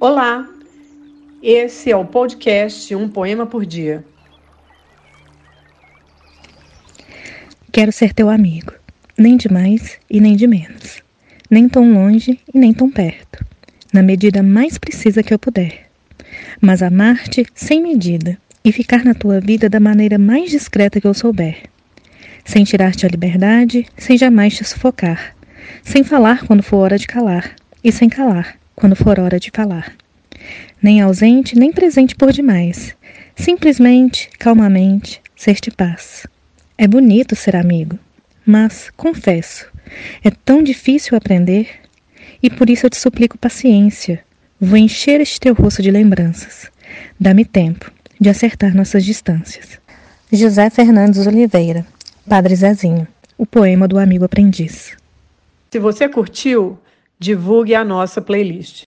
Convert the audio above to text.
Olá, esse é o podcast Um Poema por Dia. Quero ser teu amigo, nem de mais e nem de menos, nem tão longe e nem tão perto, na medida mais precisa que eu puder, mas amar-te sem medida e ficar na tua vida da maneira mais discreta que eu souber, sem tirar-te a liberdade, sem jamais te sufocar, sem falar quando for hora de calar e sem calar quando for hora de falar. Nem ausente, nem presente por demais. Simplesmente, calmamente, ser-te paz. É bonito ser amigo, mas, confesso, é tão difícil aprender, e por isso eu te suplico paciência. Vou encher este teu rosto de lembranças. Dá-me tempo de acertar nossas distâncias. José Fernandes Oliveira, Padre Zezinho, o poema do amigo aprendiz. Se você curtiu, divulgue a nossa playlist.